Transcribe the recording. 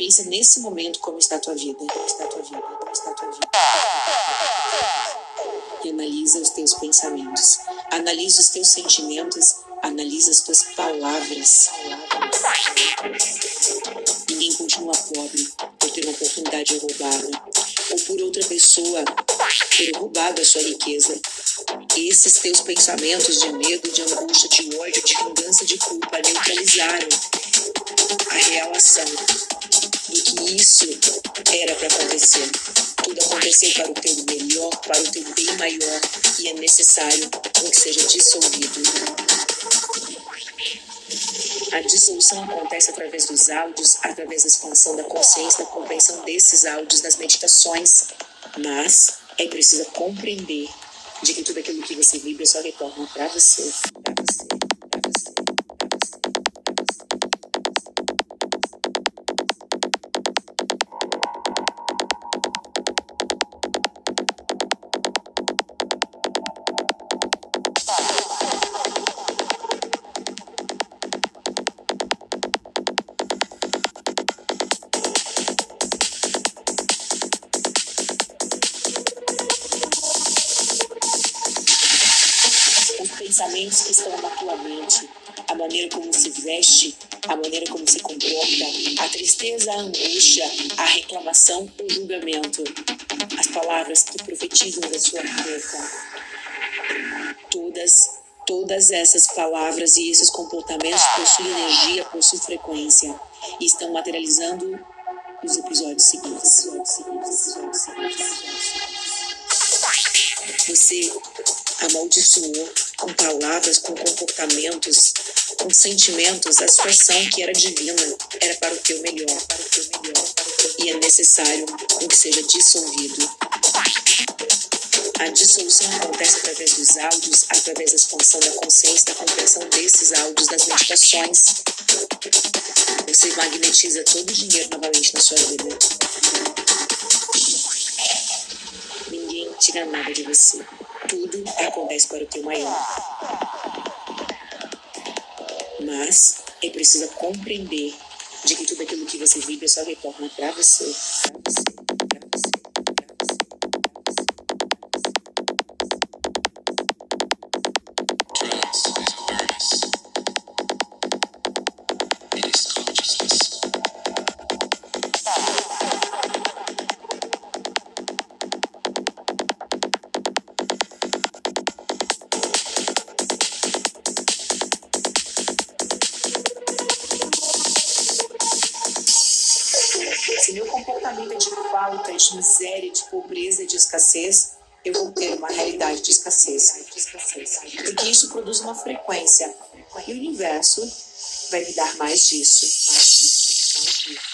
Pensa nesse momento como está a tua vida, como está a tua vida, como está a tua vida. E analisa os teus pensamentos, analisa os teus sentimentos, analisa as tuas palavras. Ninguém continua pobre por ter uma oportunidade roubada ou por outra pessoa ter roubado a sua riqueza. Esses teus pensamentos de medo, de angústia, de ódio, de vingança, de culpa neutralizaram a real ação do que isso era para acontecer. Tudo aconteceu para o teu melhor, para o teu bem maior e é necessário que seja dissolvido. A dissolução acontece através dos áudios, através da expansão da consciência, da compreensão desses áudios, das meditações. Mas é preciso compreender de que tudo aquilo que você vibra só retorna para você, para você. Pensamentos que estão na tua mente, a maneira como se veste, a maneira como se comporta, a tristeza, a angústia, a reclamação, o julgamento, as palavras que profetizam da sua boca. Todas, todas essas palavras e esses comportamentos possuem energia, possuem frequência e estão materializando os episódios seguintes. Você amaldiçoou com palavras, com comportamentos, com sentimentos a situação que era divina, era para o teu melhor, para o teu melhor, o teu... e é necessário que seja dissolvido. A dissolução acontece através dos áudios, através da expansão da consciência, da compreensão desses áudios, das meditações. Você magnetiza todo o dinheiro novamente na sua vida. Tira nada de você tudo acontece para o teu maior. Mas é preciso compreender de que tudo aquilo que você vive só retorna para você. faminta de falta, de miséria, de pobreza, de escassez, eu vou ter uma realidade de escassez. Porque isso produz uma frequência. E o universo vai me dar mais disso. Mais. Mais disso.